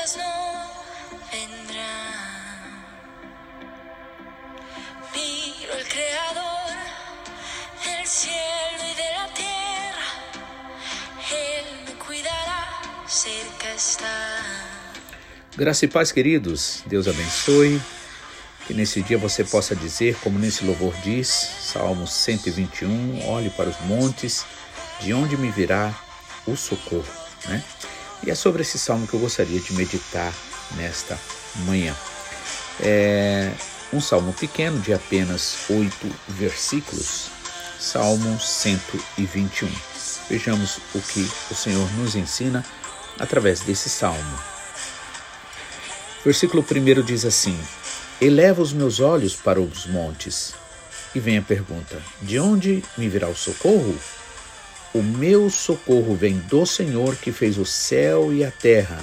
ellas no vendrá. Miro al Creador del cielo y de la tierra, Él me cuidará, cerca está. Graça e paz, queridos. Deus abençoe. Que nesse dia você possa dizer, como nesse louvor diz, Salmo 121, olhe para os montes, de onde me virá o socorro, né? E é sobre esse salmo que eu gostaria de meditar nesta manhã. É um salmo pequeno de apenas oito versículos, Salmo 121. Vejamos o que o Senhor nos ensina através desse salmo. Versículo 1 diz assim: Eleva os meus olhos para os montes. E vem a pergunta: De onde me virá o socorro? O meu socorro vem do Senhor que fez o céu e a terra.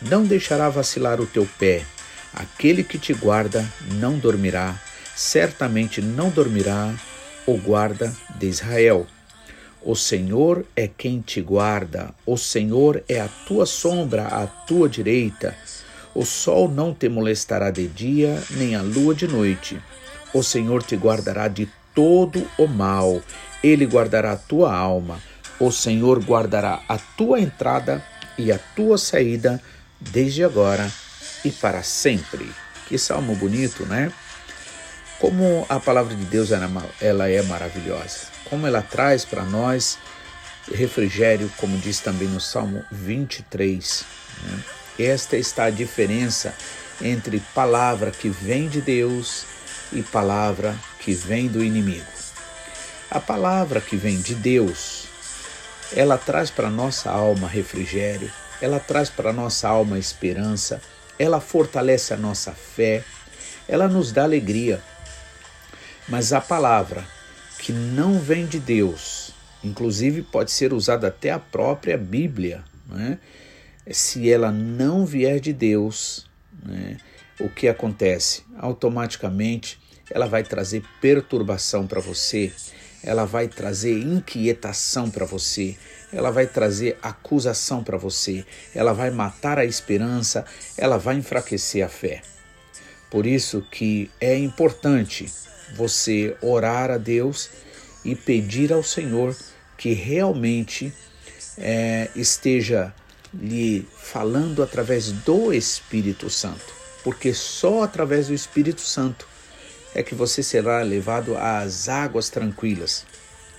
Não deixará vacilar o teu pé. Aquele que te guarda não dormirá, certamente não dormirá o guarda de Israel. O Senhor é quem te guarda, o Senhor é a tua sombra à tua direita. O sol não te molestará de dia, nem a lua de noite. O Senhor te guardará de todo o mal, ele guardará a tua alma. O Senhor guardará a tua entrada e a tua saída, desde agora e para sempre. Que salmo bonito, né? Como a palavra de Deus ela é maravilhosa. Como ela traz para nós refrigério, como diz também no Salmo 23. Né? Esta está a diferença entre palavra que vem de Deus e palavra que vem do inimigo. A palavra que vem de Deus, ela traz para nossa alma refrigério, ela traz para nossa alma esperança, ela fortalece a nossa fé, ela nos dá alegria. Mas a palavra que não vem de Deus, inclusive pode ser usada até a própria Bíblia, né? se ela não vier de Deus, né, o que acontece? Automaticamente ela vai trazer perturbação para você, ela vai trazer inquietação para você, ela vai trazer acusação para você, ela vai matar a esperança, ela vai enfraquecer a fé. Por isso que é importante você orar a Deus e pedir ao Senhor que realmente é, esteja lhe falando através do Espírito Santo, porque só através do Espírito Santo é que você será levado às águas tranquilas.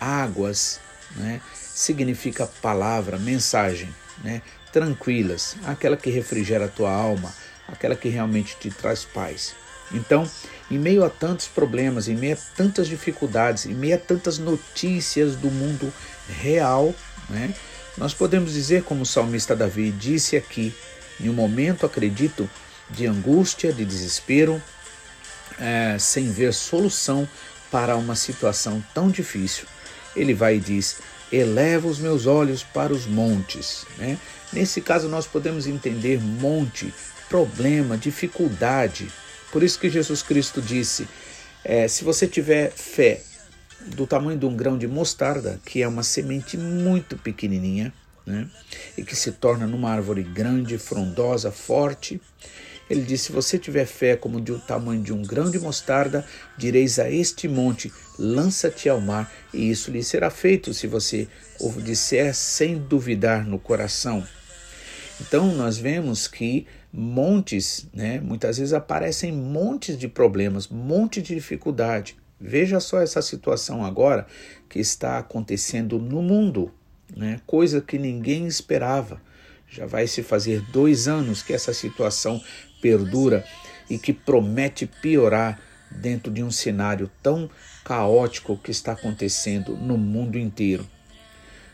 Águas, né, significa palavra, mensagem, né, tranquilas, aquela que refrigera a tua alma, aquela que realmente te traz paz. Então, em meio a tantos problemas, em meio a tantas dificuldades, em meio a tantas notícias do mundo real, né, nós podemos dizer, como o salmista Davi disse aqui, em um momento, acredito, de angústia, de desespero, é, sem ver solução para uma situação tão difícil. Ele vai e diz: Eleva os meus olhos para os montes. Né? Nesse caso, nós podemos entender monte, problema, dificuldade. Por isso que Jesus Cristo disse: é, se você tiver fé do tamanho de um grão de mostarda, que é uma semente muito pequenininha, né? e que se torna numa árvore grande, frondosa, forte. Ele disse: Se você tiver fé como de o tamanho de um grão de mostarda, direis a este monte: lança-te ao mar, e isso lhe será feito se você o disser sem duvidar no coração. Então nós vemos que montes, né, muitas vezes aparecem montes de problemas, monte de dificuldade. Veja só essa situação agora que está acontecendo no mundo, né? coisa que ninguém esperava. Já vai se fazer dois anos que essa situação perdura e que promete piorar dentro de um cenário tão caótico que está acontecendo no mundo inteiro.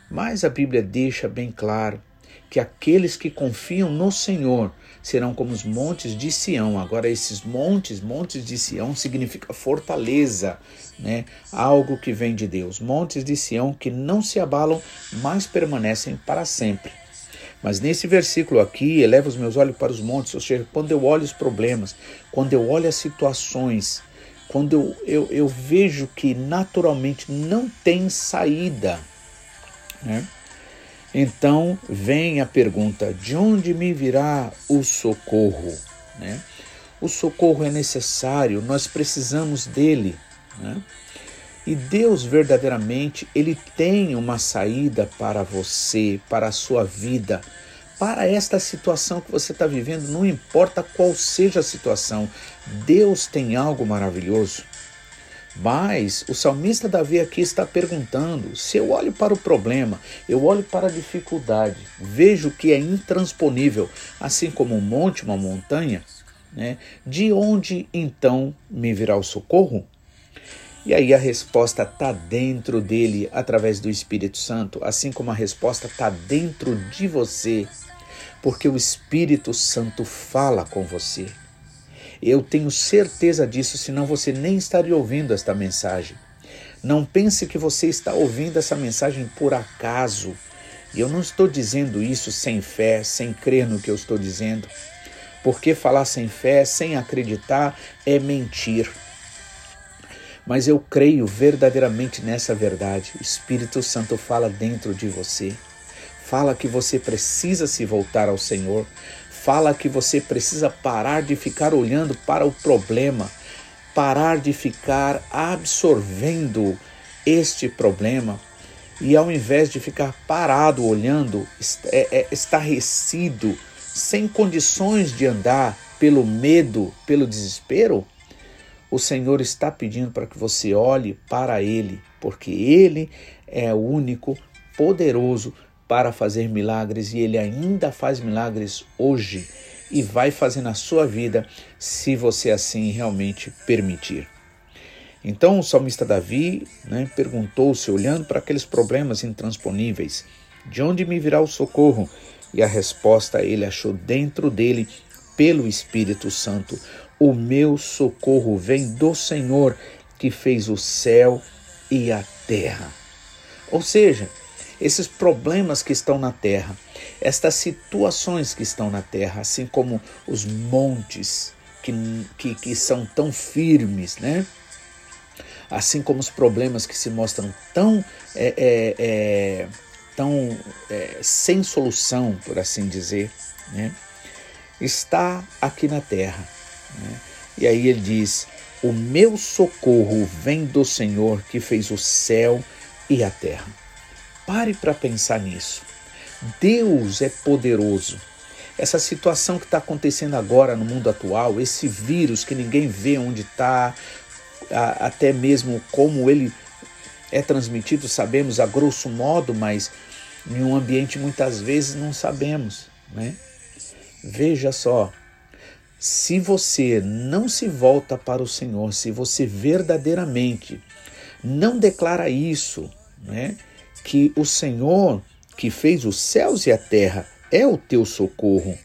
Mas a Bíblia deixa bem claro que aqueles que confiam no Senhor serão como os montes de Sião. Agora, esses montes, montes de Sião, significa fortaleza, né? Algo que vem de Deus. Montes de Sião que não se abalam, mas permanecem para sempre. Mas nesse versículo aqui, eleva os meus olhos para os montes, ou seja, quando eu olho os problemas, quando eu olho as situações, quando eu, eu, eu vejo que naturalmente não tem saída, né? Então vem a pergunta: de onde me virá o socorro? Né? O socorro é necessário, nós precisamos dele. Né? E Deus verdadeiramente, Ele tem uma saída para você, para a sua vida, para esta situação que você está vivendo, não importa qual seja a situação, Deus tem algo maravilhoso. Mas o salmista Davi aqui está perguntando: se eu olho para o problema, eu olho para a dificuldade, vejo que é intransponível, assim como um monte, uma montanha, né? de onde então me virá o socorro? E aí a resposta está dentro dele através do Espírito Santo, assim como a resposta está dentro de você, porque o Espírito Santo fala com você. Eu tenho certeza disso, senão você nem estaria ouvindo esta mensagem. Não pense que você está ouvindo essa mensagem por acaso. E eu não estou dizendo isso sem fé, sem crer no que eu estou dizendo. Porque falar sem fé, sem acreditar, é mentir. Mas eu creio verdadeiramente nessa verdade. O Espírito Santo fala dentro de você. Fala que você precisa se voltar ao Senhor fala que você precisa parar de ficar olhando para o problema, parar de ficar absorvendo este problema e ao invés de ficar parado olhando, é, é, estarrecido, sem condições de andar pelo medo, pelo desespero, o Senhor está pedindo para que você olhe para Ele, porque Ele é o único poderoso para fazer milagres e ele ainda faz milagres hoje e vai fazer na sua vida se você assim realmente permitir. Então o salmista Davi né, perguntou-se, olhando para aqueles problemas intransponíveis: De onde me virá o socorro? E a resposta ele achou dentro dele, pelo Espírito Santo: O meu socorro vem do Senhor que fez o céu e a terra. Ou seja, esses problemas que estão na terra, estas situações que estão na terra, assim como os montes que, que, que são tão firmes, né? Assim como os problemas que se mostram tão, é, é, é, tão é, sem solução, por assim dizer, né? está aqui na terra. Né? E aí ele diz: O meu socorro vem do Senhor que fez o céu e a terra. Pare para pensar nisso. Deus é poderoso. Essa situação que está acontecendo agora no mundo atual, esse vírus que ninguém vê onde está, até mesmo como ele é transmitido, sabemos a grosso modo, mas em um ambiente muitas vezes não sabemos, né? Veja só, se você não se volta para o Senhor, se você verdadeiramente não declara isso, né? que o Senhor, que fez os céus e a terra, é o teu socorro.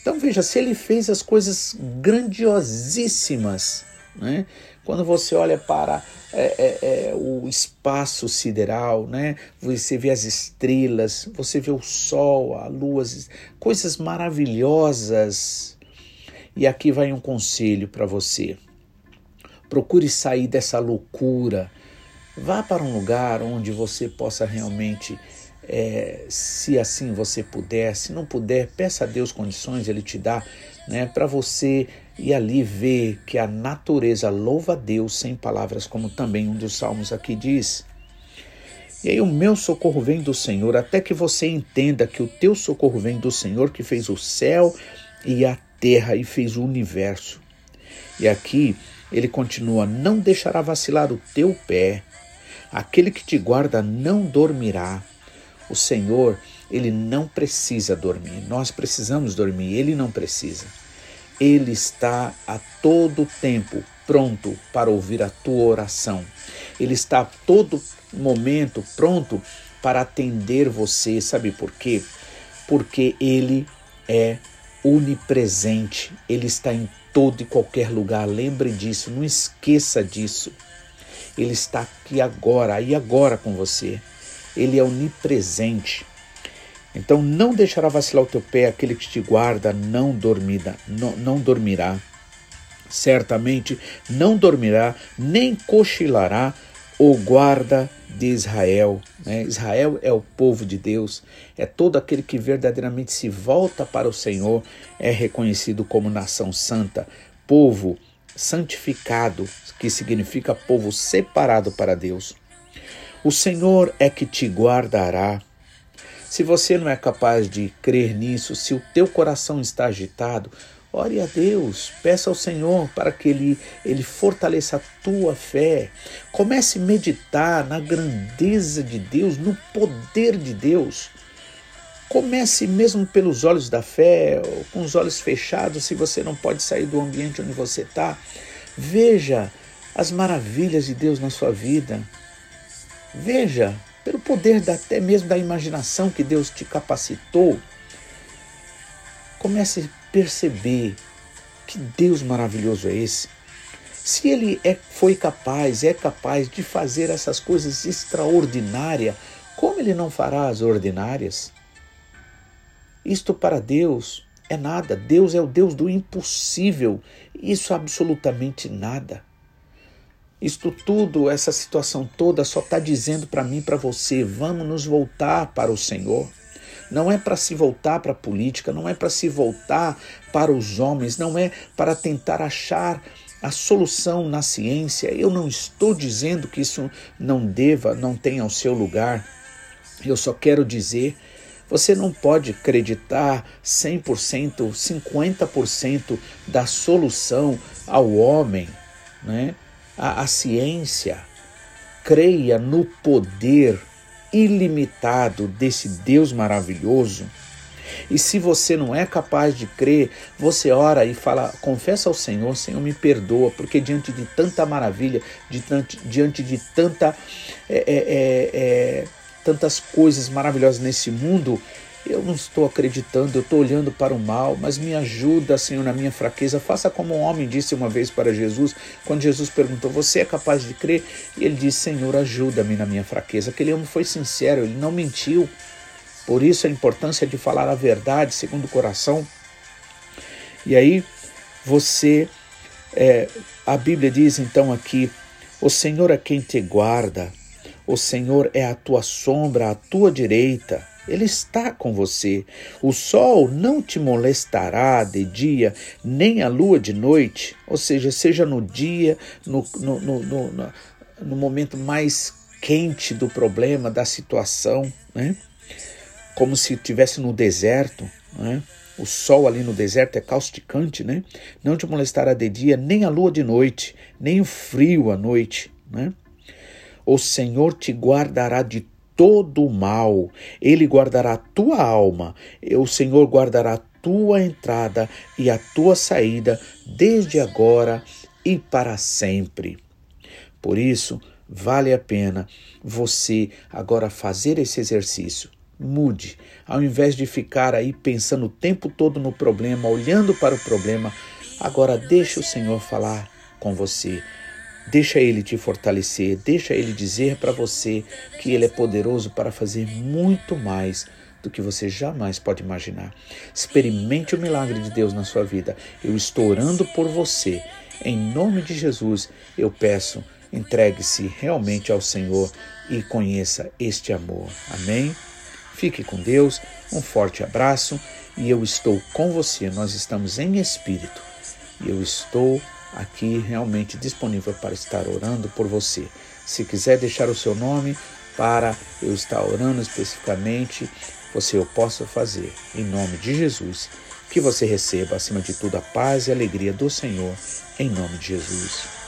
Então veja, se ele fez as coisas grandiosíssimas, né? quando você olha para é, é, é, o espaço sideral, né? você vê as estrelas, você vê o sol, a lua, coisas maravilhosas. E aqui vai um conselho para você. Procure sair dessa loucura Vá para um lugar onde você possa realmente, é, se assim você puder, se não puder, peça a Deus condições, Ele te dá, né, para você ir ali ver que a natureza louva a Deus sem palavras, como também um dos salmos aqui diz. E aí o meu socorro vem do Senhor, até que você entenda que o teu socorro vem do Senhor que fez o céu e a terra e fez o universo. E aqui ele continua: não deixará vacilar o teu pé, Aquele que te guarda não dormirá. O Senhor, ele não precisa dormir. Nós precisamos dormir, ele não precisa. Ele está a todo tempo pronto para ouvir a tua oração. Ele está a todo momento pronto para atender você. Sabe por quê? Porque ele é onipresente. Ele está em todo e qualquer lugar. Lembre disso, não esqueça disso. Ele está aqui agora, aí agora com você. Ele é onipresente. Então não deixará vacilar o teu pé, aquele que te guarda não dormirá, não, não dormirá. Certamente não dormirá, nem cochilará o guarda de Israel. Né? Israel é o povo de Deus, é todo aquele que verdadeiramente se volta para o Senhor, é reconhecido como nação santa, povo santificado, que significa povo separado para Deus. O Senhor é que te guardará. Se você não é capaz de crer nisso, se o teu coração está agitado, Ore a Deus, peça ao Senhor para que Ele, Ele fortaleça a tua fé. Comece a meditar na grandeza de Deus, no poder de Deus. Comece mesmo pelos olhos da fé, com os olhos fechados, se você não pode sair do ambiente onde você está. Veja as maravilhas de Deus na sua vida. Veja, pelo poder da, até mesmo da imaginação que Deus te capacitou. Comece perceber que Deus maravilhoso é esse. Se ele é, foi capaz, é capaz de fazer essas coisas extraordinárias, como ele não fará as ordinárias? Isto para Deus é nada. Deus é o Deus do impossível. Isso absolutamente nada. Isto tudo, essa situação toda, só está dizendo para mim, para você, vamos nos voltar para o Senhor. Não é para se voltar para a política, não é para se voltar para os homens, não é para tentar achar a solução na ciência. Eu não estou dizendo que isso não deva, não tenha o seu lugar. Eu só quero dizer você não pode acreditar 100%, 50% da solução ao homem, né? a, a ciência. Creia no poder ilimitado desse Deus maravilhoso. E se você não é capaz de crer, você ora e fala, confessa ao Senhor, Senhor me perdoa, porque diante de tanta maravilha, de, diante de tanta, é, é, é, tantas coisas maravilhosas nesse mundo, eu não estou acreditando, eu estou olhando para o mal, mas me ajuda, Senhor, na minha fraqueza. Faça como um homem disse uma vez para Jesus, quando Jesus perguntou: Você é capaz de crer? E ele disse: Senhor, ajuda-me na minha fraqueza. Aquele homem foi sincero, ele não mentiu. Por isso a importância de falar a verdade segundo o coração. E aí você, é, a Bíblia diz então aqui: O Senhor é quem te guarda, o Senhor é a tua sombra à tua direita. Ele está com você. O sol não te molestará de dia, nem a lua de noite, ou seja, seja no dia, no, no, no, no, momento mais quente do problema, da situação, né? como se estivesse no deserto. Né? O sol ali no deserto é causticante, né? Não te molestará de dia, nem a lua de noite, nem o frio à noite, né? O Senhor te guardará de todo o mal. Ele guardará a tua alma. O Senhor guardará a tua entrada e a tua saída desde agora e para sempre. Por isso, vale a pena você agora fazer esse exercício. Mude. Ao invés de ficar aí pensando o tempo todo no problema, olhando para o problema, agora deixe o Senhor falar com você. Deixa ele te fortalecer, deixa ele dizer para você que ele é poderoso para fazer muito mais do que você jamais pode imaginar. Experimente o milagre de Deus na sua vida. Eu estou orando por você. Em nome de Jesus, eu peço, entregue-se realmente ao Senhor e conheça este amor. Amém? Fique com Deus, um forte abraço e eu estou com você. Nós estamos em espírito e eu estou aqui realmente disponível para estar orando por você. Se quiser deixar o seu nome para eu estar orando especificamente, você eu posso fazer em nome de Jesus. Que você receba, acima de tudo, a paz e a alegria do Senhor, em nome de Jesus.